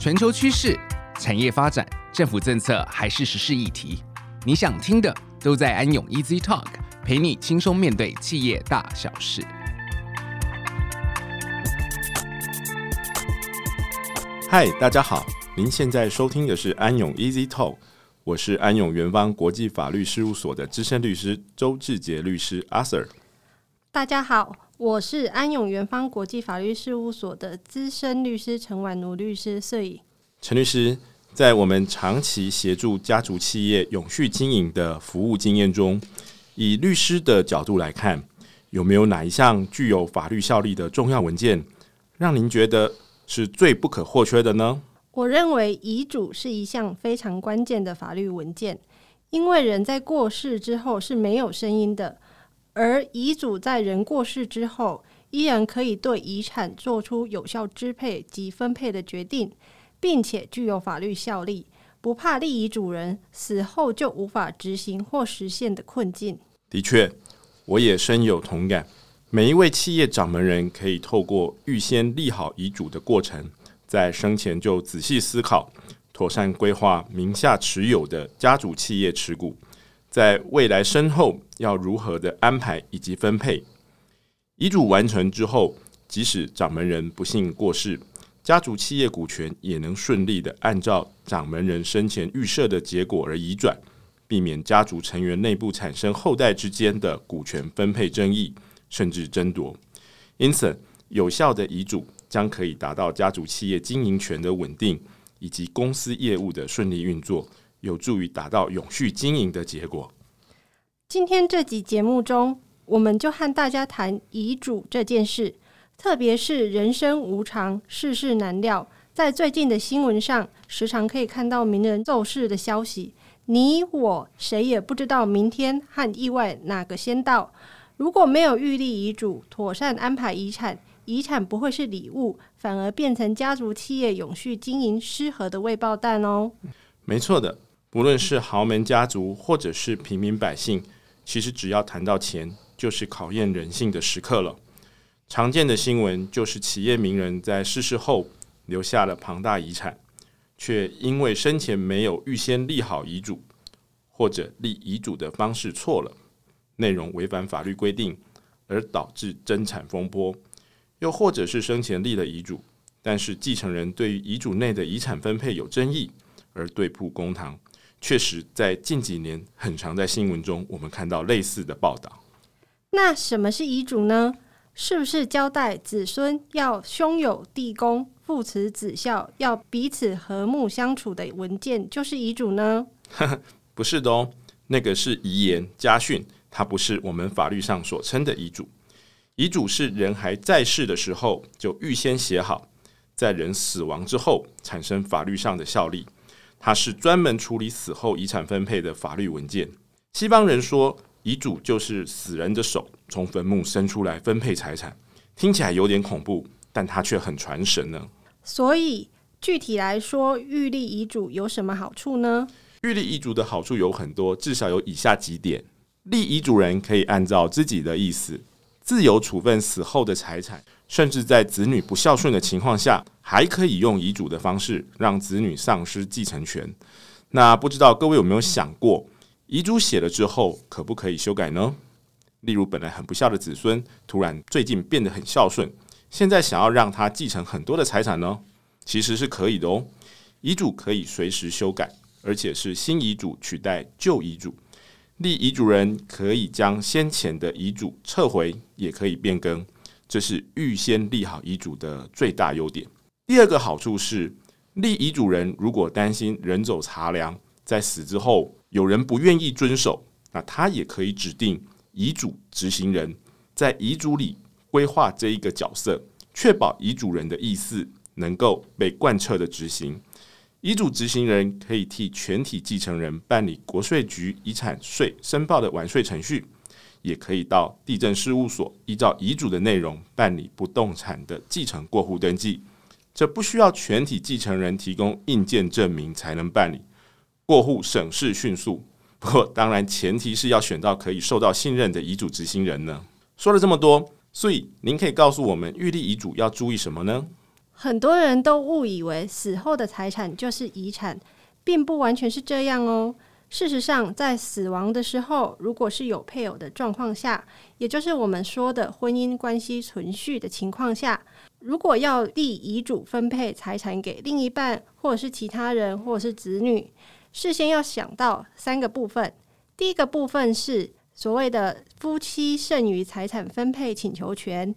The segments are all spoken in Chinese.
全球趋势、产业发展、政府政策还是时事议题，你想听的都在安永 Easy Talk，陪你轻松面对企业大小事。嗨，大家好，您现在收听的是安永 Easy Talk，我是安永元方国际法律事务所的资深律师周志杰律师阿 Sir。大家好，我是安永元方国际法律事务所的资深律师陈婉奴律师。所以，陈律师在我们长期协助家族企业永续经营的服务经验中，以律师的角度来看，有没有哪一项具有法律效力的重要文件，让您觉得是最不可或缺的呢？我认为遗嘱是一项非常关键的法律文件，因为人在过世之后是没有声音的。而遗嘱在人过世之后，依然可以对遗产做出有效支配及分配的决定，并且具有法律效力，不怕立遗嘱人死后就无法执行或实现的困境。的确，我也深有同感。每一位企业掌门人可以透过预先立好遗嘱的过程，在生前就仔细思考，妥善规划名下持有的家族企业持股。在未来身后要如何的安排以及分配？遗嘱完成之后，即使掌门人不幸过世，家族企业股权也能顺利的按照掌门人生前预设的结果而移转，避免家族成员内部产生后代之间的股权分配争议，甚至争夺。因此，有效的遗嘱将可以达到家族企业经营权的稳定，以及公司业务的顺利运作。有助于达到永续经营的结果。今天这集节目中，我们就和大家谈遗嘱这件事。特别是人生无常，世事难料，在最近的新闻上，时常可以看到名人奏事的消息。你我谁也不知道明天和意外哪个先到。如果没有预立遗嘱，妥善安排遗产，遗产不会是礼物，反而变成家族企业永续经营失和的未爆弹哦。没错的。不论是豪门家族，或者是平民百姓，其实只要谈到钱，就是考验人性的时刻了。常见的新闻就是企业名人在逝世后留下了庞大遗产，却因为生前没有预先立好遗嘱，或者立遗嘱的方式错了，内容违反法律规定，而导致争产风波；又或者是生前立了遗嘱，但是继承人对于遗嘱内的遗产分配有争议，而对簿公堂。确实，在近几年，很常在新闻中，我们看到类似的报道。那什么是遗嘱呢？是不是交代子孙要兄友弟恭、父慈子孝，要彼此和睦相处的文件，就是遗嘱呢？不是的哦，那个是遗言家训，它不是我们法律上所称的遗嘱。遗嘱是人还在世的时候就预先写好，在人死亡之后产生法律上的效力。它是专门处理死后遗产分配的法律文件。西方人说，遗嘱就是死人的手从坟墓伸出来分配财产，听起来有点恐怖，但它却很传神呢。所以，具体来说，预立遗嘱有什么好处呢？预立遗嘱的好处有很多，至少有以下几点：立遗嘱人可以按照自己的意思，自由处分死后的财产。甚至在子女不孝顺的情况下，还可以用遗嘱的方式让子女丧失继承权。那不知道各位有没有想过，遗嘱写了之后可不可以修改呢？例如，本来很不孝的子孙，突然最近变得很孝顺，现在想要让他继承很多的财产呢？其实是可以的哦。遗嘱可以随时修改，而且是新遗嘱取代旧遗嘱。立遗嘱人可以将先前的遗嘱撤回，也可以变更。这是预先立好遗嘱的最大优点。第二个好处是，立遗嘱人如果担心人走茶凉，在死之后有人不愿意遵守，那他也可以指定遗嘱执行人，在遗嘱里规划这一个角色，确保遗嘱人的意思能够被贯彻的执行。遗嘱执行人可以替全体继承人办理国税局遗产税申报的完税程序。也可以到地政事务所依照遗嘱的内容办理不动产的继承过户登记，这不需要全体继承人提供印鉴证明才能办理，过户省事迅速。不过当然前提是要选到可以受到信任的遗嘱执行人呢。说了这么多，所以您可以告诉我们预立遗嘱要注意什么呢？很多人都误以为死后的财产就是遗产，并不完全是这样哦。事实上，在死亡的时候，如果是有配偶的状况下，也就是我们说的婚姻关系存续的情况下，如果要立遗嘱分配财产给另一半，或者是其他人，或者是子女，事先要想到三个部分。第一个部分是所谓的夫妻剩余财产分配请求权；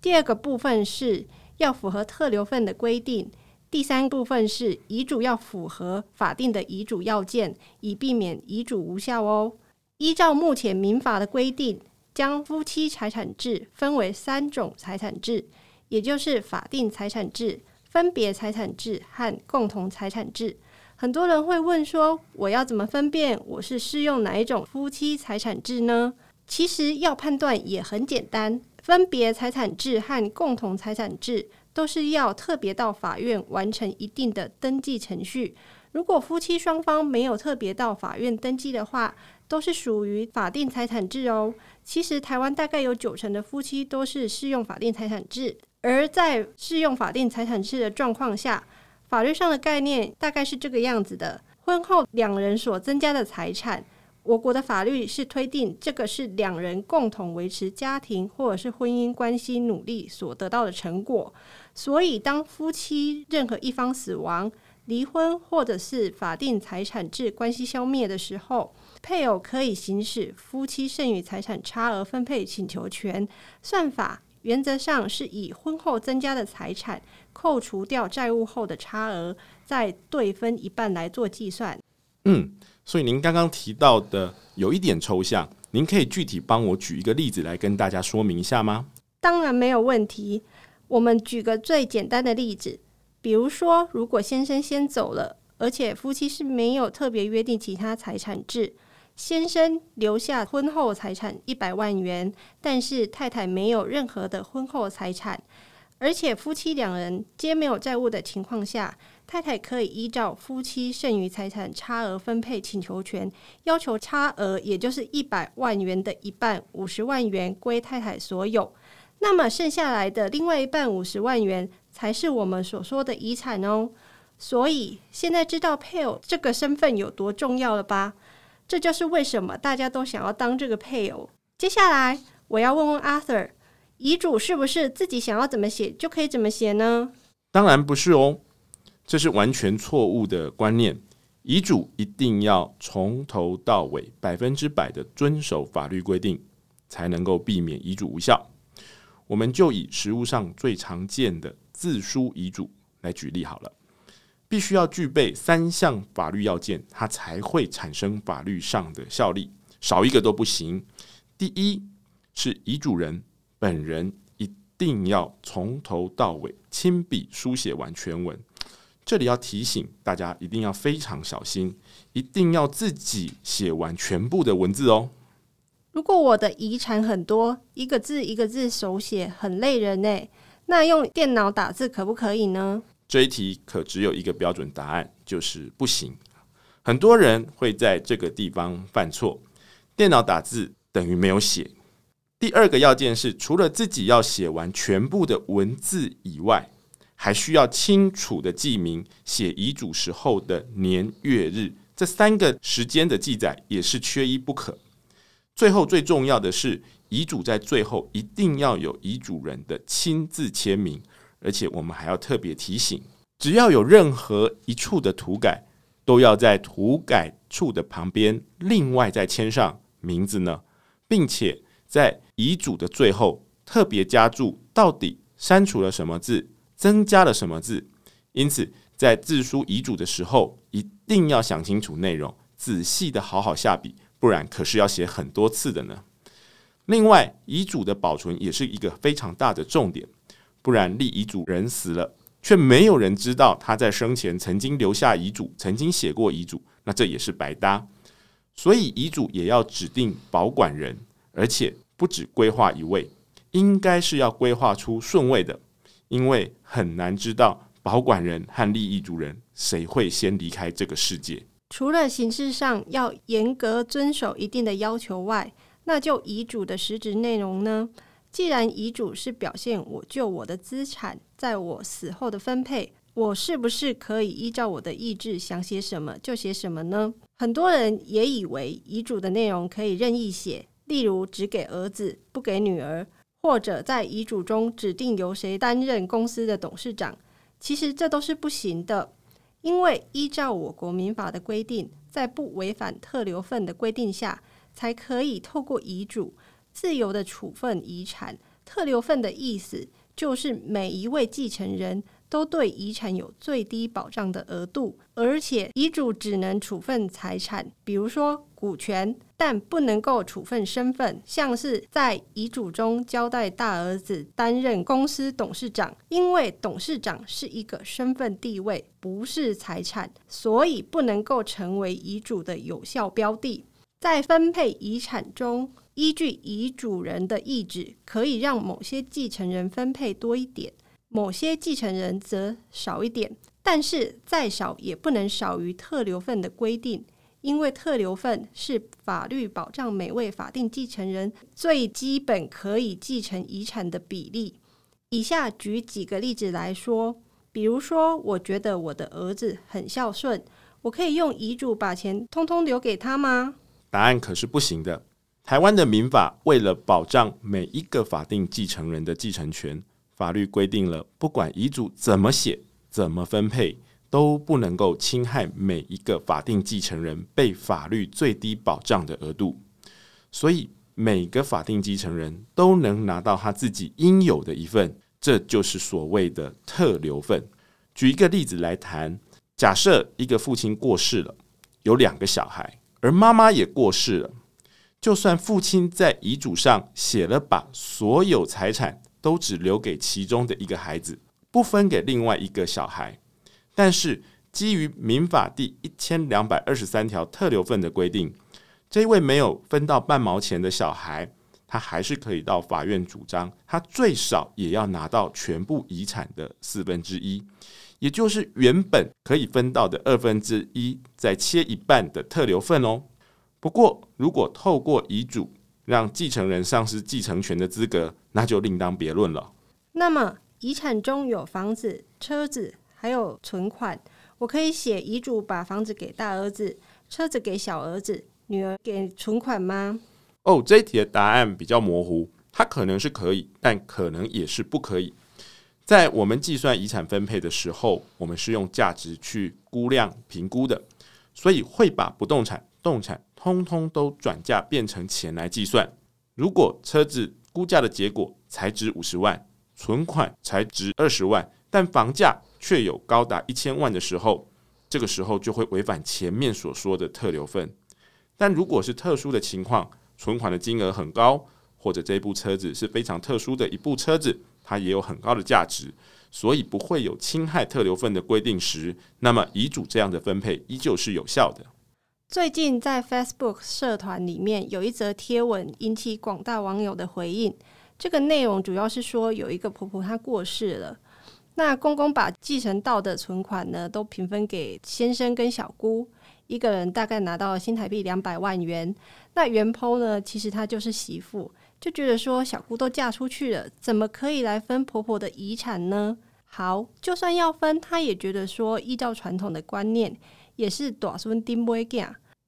第二个部分是要符合特留份的规定。第三部分是遗嘱要符合法定的遗嘱要件，以避免遗嘱无效哦。依照目前民法的规定，将夫妻财产制分为三种财产制，也就是法定财产制、分别财产制和共同财产制。很多人会问说，我要怎么分辨我是适用哪一种夫妻财产制呢？其实要判断也很简单，分别财产制和共同财产制。都是要特别到法院完成一定的登记程序。如果夫妻双方没有特别到法院登记的话，都是属于法定财产制哦。其实台湾大概有九成的夫妻都是适用法定财产制，而在适用法定财产制的状况下，法律上的概念大概是这个样子的：婚后两人所增加的财产。我国的法律是推定这个是两人共同维持家庭或者是婚姻关系努力所得到的成果，所以当夫妻任何一方死亡、离婚或者是法定财产制关系消灭的时候，配偶可以行使夫妻剩余财产差额分配请求权。算法原则上是以婚后增加的财产扣除掉债务后的差额，再对分一半来做计算。嗯。所以您刚刚提到的有一点抽象，您可以具体帮我举一个例子来跟大家说明一下吗？当然没有问题。我们举个最简单的例子，比如说，如果先生先走了，而且夫妻是没有特别约定其他财产制，先生留下婚后财产一百万元，但是太太没有任何的婚后财产，而且夫妻两人皆没有债务的情况下。太太可以依照夫妻剩余财产差额分配请求权，要求差额也就是一百万元的一半五十万元归太太所有。那么剩下来的另外一半五十万元才是我们所说的遗产哦。所以现在知道配偶这个身份有多重要了吧？这就是为什么大家都想要当这个配偶。接下来我要问问 Arthur，遗嘱是不是自己想要怎么写就可以怎么写呢？当然不是哦。这是完全错误的观念。遗嘱一定要从头到尾百分之百的遵守法律规定，才能够避免遗嘱无效。我们就以实务上最常见的自书遗嘱来举例好了，必须要具备三项法律要件，它才会产生法律上的效力，少一个都不行。第一是遗嘱人本人一定要从头到尾亲笔书写完全文。这里要提醒大家，一定要非常小心，一定要自己写完全部的文字哦。如果我的遗产很多，一个字一个字手写，很累人呢，那用电脑打字可不可以呢？这一题可只有一个标准答案，就是不行。很多人会在这个地方犯错，电脑打字等于没有写。第二个要件是，除了自己要写完全部的文字以外，还需要清楚的记明写遗嘱时候的年月日，这三个时间的记载也是缺一不可。最后最重要的是，遗嘱在最后一定要有遗嘱人的亲自签名，而且我们还要特别提醒，只要有任何一处的涂改，都要在涂改处的旁边另外再签上名字呢，并且在遗嘱的最后特别加注到底删除了什么字。增加了什么字？因此，在自书遗嘱的时候，一定要想清楚内容，仔细的好好下笔，不然可是要写很多次的呢。另外，遗嘱的保存也是一个非常大的重点，不然立遗嘱人死了，却没有人知道他在生前曾经留下遗嘱，曾经写过遗嘱，那这也是白搭。所以，遗嘱也要指定保管人，而且不止规划一位，应该是要规划出顺位的。因为很难知道保管人和立遗嘱人谁会先离开这个世界。除了形式上要严格遵守一定的要求外，那就遗嘱的实质内容呢？既然遗嘱是表现我就我的资产在我死后的分配，我是不是可以依照我的意志想写什么就写什么呢？很多人也以为遗嘱的内容可以任意写，例如只给儿子不给女儿，或者在遗嘱中指定由谁担任公司的董事长。其实这都是不行的，因为依照我国民法的规定，在不违反特留份的规定下，才可以透过遗嘱自由地处分遗产。特留份的意思就是每一位继承人都对遗产有最低保障的额度，而且遗嘱只能处分财产，比如说股权，但不能够处分身份。像是在遗嘱中交代大儿子担任公司董事长，因为董事长是一个身份地位，不是财产，所以不能够成为遗嘱的有效标的。在分配遗产中，依据遗嘱人的意志，可以让某些继承人分配多一点。某些继承人则少一点，但是再少也不能少于特留份的规定，因为特留份是法律保障每位法定继承人最基本可以继承遗产的比例。以下举几个例子来说，比如说，我觉得我的儿子很孝顺，我可以用遗嘱把钱通通留给他吗？答案可是不行的。台湾的民法为了保障每一个法定继承人的继承权。法律规定了，不管遗嘱怎么写、怎么分配，都不能够侵害每一个法定继承人被法律最低保障的额度。所以，每个法定继承人都能拿到他自己应有的一份，这就是所谓的特留份。举一个例子来谈：假设一个父亲过世了，有两个小孩，而妈妈也过世了，就算父亲在遗嘱上写了把所有财产。都只留给其中的一个孩子，不分给另外一个小孩。但是基于民法第一千两百二十三条特留份的规定，这位没有分到半毛钱的小孩，他还是可以到法院主张，他最少也要拿到全部遗产的四分之一，也就是原本可以分到的二分之一，再切一半的特留份哦。不过，如果透过遗嘱，让继承人丧失继承权的资格，那就另当别论了。那么，遗产中有房子、车子，还有存款，我可以写遗嘱，把房子给大儿子，车子给小儿子，女儿给存款吗？哦，这一题的答案比较模糊，它可能是可以，但可能也是不可以。在我们计算遗产分配的时候，我们是用价值去估量评估的，所以会把不动产、动产。通通都转价变成钱来计算。如果车子估价的结果才值五十万，存款才值二十万，但房价却有高达一千万的时候，这个时候就会违反前面所说的特留份。但如果是特殊的情况，存款的金额很高，或者这部车子是非常特殊的一部车子，它也有很高的价值，所以不会有侵害特留份的规定时，那么遗嘱这样的分配依旧是有效的。最近在 Facebook 社团里面有一则贴文引起广大网友的回应。这个内容主要是说，有一个婆婆她过世了，那公公把继承到的存款呢都平分给先生跟小姑，一个人大概拿到新台币两百万元。那原剖呢，其实她就是媳妇，就觉得说小姑都嫁出去了，怎么可以来分婆婆的遗产呢？好，就算要分，她也觉得说依照传统的观念。也是大孙丁不会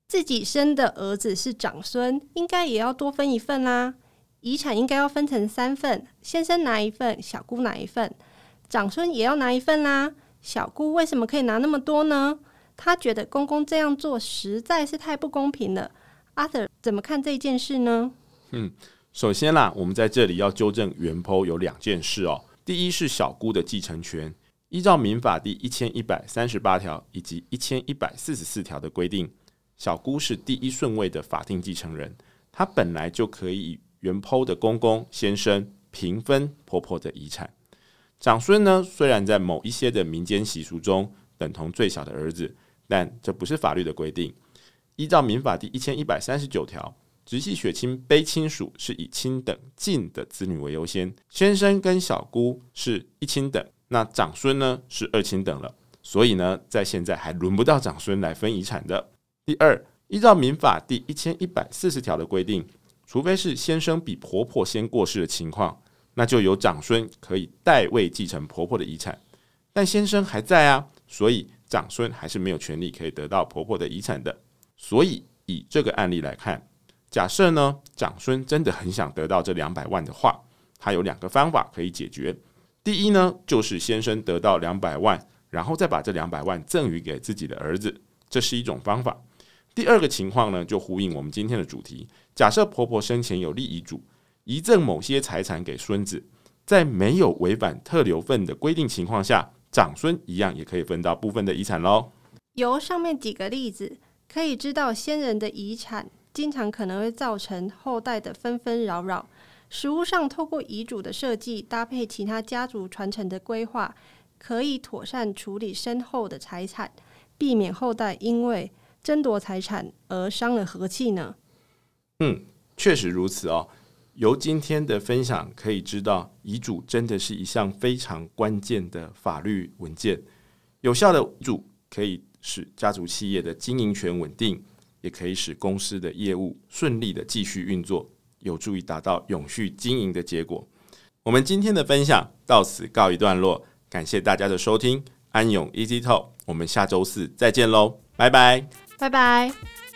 自己生的儿子是长孙，应该也要多分一份啦。遗产应该要分成三份，先生拿一份，小姑拿一份，长孙也要拿一份啦。小姑为什么可以拿那么多呢？她觉得公公这样做实在是太不公平了。Arthur 怎么看这件事呢？嗯，首先啦，我们在这里要纠正原剖有两件事哦。第一是小姑的继承权。依照民法第一千一百三十八条以及一千一百四十四条的规定，小姑是第一顺位的法定继承人，她本来就可以以原剖的公公先生平分婆婆的遗产。长孙呢，虽然在某一些的民间习俗中等同最小的儿子，但这不是法律的规定。依照民法第一千一百三十九条，直系血亲卑亲属是以亲等近的子女为优先，先生跟小姑是一亲等。那长孙呢是二亲等了，所以呢，在现在还轮不到长孙来分遗产的。第二，依照民法第一千一百四十条的规定，除非是先生比婆婆先过世的情况，那就由长孙可以代位继承婆婆的遗产。但先生还在啊，所以长孙还是没有权利可以得到婆婆的遗产的。所以以这个案例来看，假设呢，长孙真的很想得到这两百万的话，他有两个方法可以解决。第一呢，就是先生得到两百万，然后再把这两百万赠与给自己的儿子，这是一种方法。第二个情况呢，就呼应我们今天的主题。假设婆婆生前有立遗嘱，遗赠某些财产给孙子，在没有违反特留份的规定情况下，长孙一样也可以分到部分的遗产喽。由上面几个例子可以知道，先人的遗产经常可能会造成后代的纷纷扰扰。实物上，透过遗嘱的设计，搭配其他家族传承的规划，可以妥善处理身后的财产，避免后代因为争夺财产而伤了和气呢。嗯，确实如此哦。由今天的分享可以知道，遗嘱真的是一项非常关键的法律文件。有效的遗嘱可以使家族企业的经营权稳定，也可以使公司的业务顺利的继续运作。有助于达到永续经营的结果。我们今天的分享到此告一段落，感谢大家的收听，安永 Easy Talk，我们下周四再见喽，拜拜，拜拜。